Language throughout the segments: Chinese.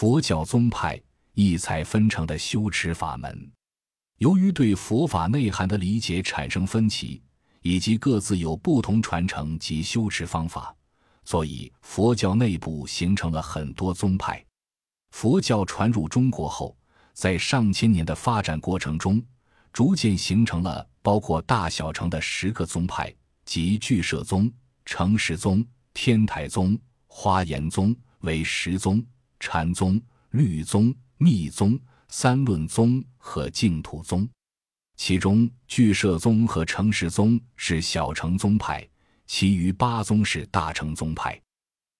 佛教宗派异彩纷呈的修持法门。由于对佛法内涵的理解产生分歧，以及各自有不同传承及修持方法，所以佛教内部形成了很多宗派。佛教传入中国后，在上千年的发展过程中，逐渐形成了包括大小乘的十个宗派，即俱舍宗、成实宗、天台宗、华严宗、为十宗、禅宗、律宗、密宗。三论宗和净土宗，其中俱舍宗和成实宗是小乘宗派，其余八宗是大乘宗派。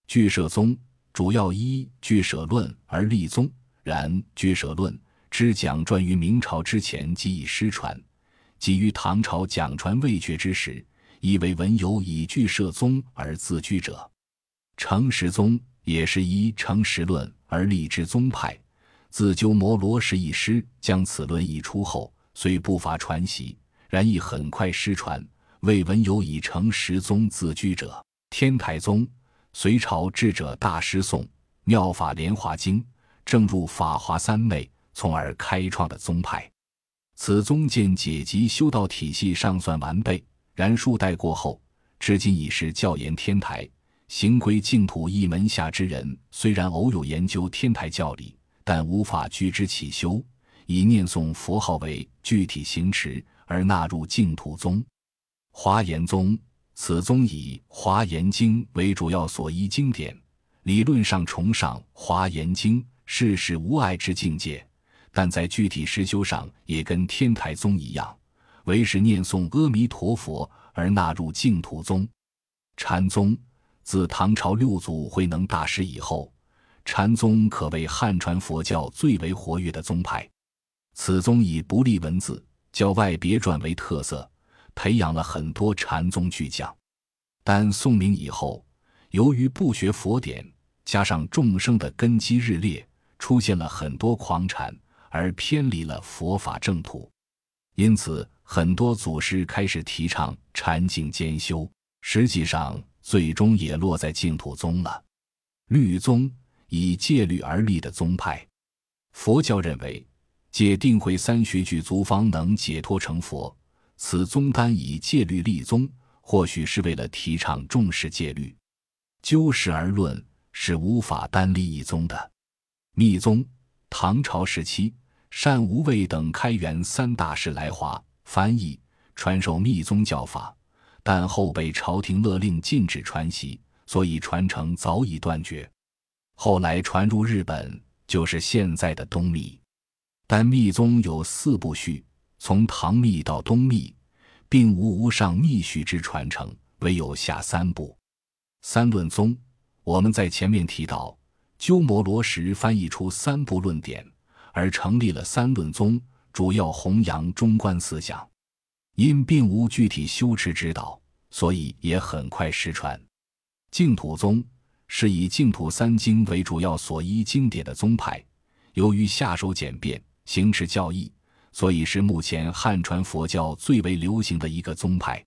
俱舍宗主要依俱舍论而立宗，然俱舍论之讲传于明朝之前即已失传，即于唐朝讲传未绝之时，亦为文有以俱舍宗而自居者。成实宗也是依成实论而立之宗派。自鸠摩罗什一师将此论译出后，虽不乏传习，然亦很快失传，未闻有以成实宗自居者。天台宗，隋朝智者大师诵《妙法莲华经》，正入法华三昧，从而开创的宗派。此宗见解及修道体系尚算完备，然数代过后，至今已是教研天台、行归净土一门下之人，虽然偶有研究天台教理。但无法居之起修，以念诵佛号为具体行持，而纳入净土宗。华严宗，此宗以《华严经》为主要所依经典，理论上崇尚《华严经》世事无碍之境界，但在具体实修上也跟天台宗一样，为是念诵阿弥陀佛而纳入净土宗。禅宗，自唐朝六祖慧能大师以后。禅宗可谓汉传佛教最为活跃的宗派，此宗以不立文字、教外别传为特色，培养了很多禅宗巨匠。但宋明以后，由于不学佛典，加上众生的根基日烈，出现了很多狂禅，而偏离了佛法正途。因此，很多祖师开始提倡禅净兼修，实际上最终也落在净土宗了。律宗。以戒律而立的宗派，佛教认为戒定慧三学具足方能解脱成佛。此宗单以戒律立宗，或许是为了提倡重视戒律。就事而论，是无法单立一宗的。密宗，唐朝时期，善无畏等开元三大士来华翻译传授密宗教法，但后被朝廷勒令禁止传习，所以传承早已断绝。后来传入日本，就是现在的东密。但密宗有四部序，从唐密到东密，并无无上密序之传承，唯有下三部。三论宗，我们在前面提到，鸠摩罗什翻译出三部论点，而成立了三论宗，主要弘扬中观思想。因并无具体修持指导，所以也很快失传。净土宗。是以净土三经为主要所依经典的宗派，由于下手简便、行持教易，所以是目前汉传佛教最为流行的一个宗派。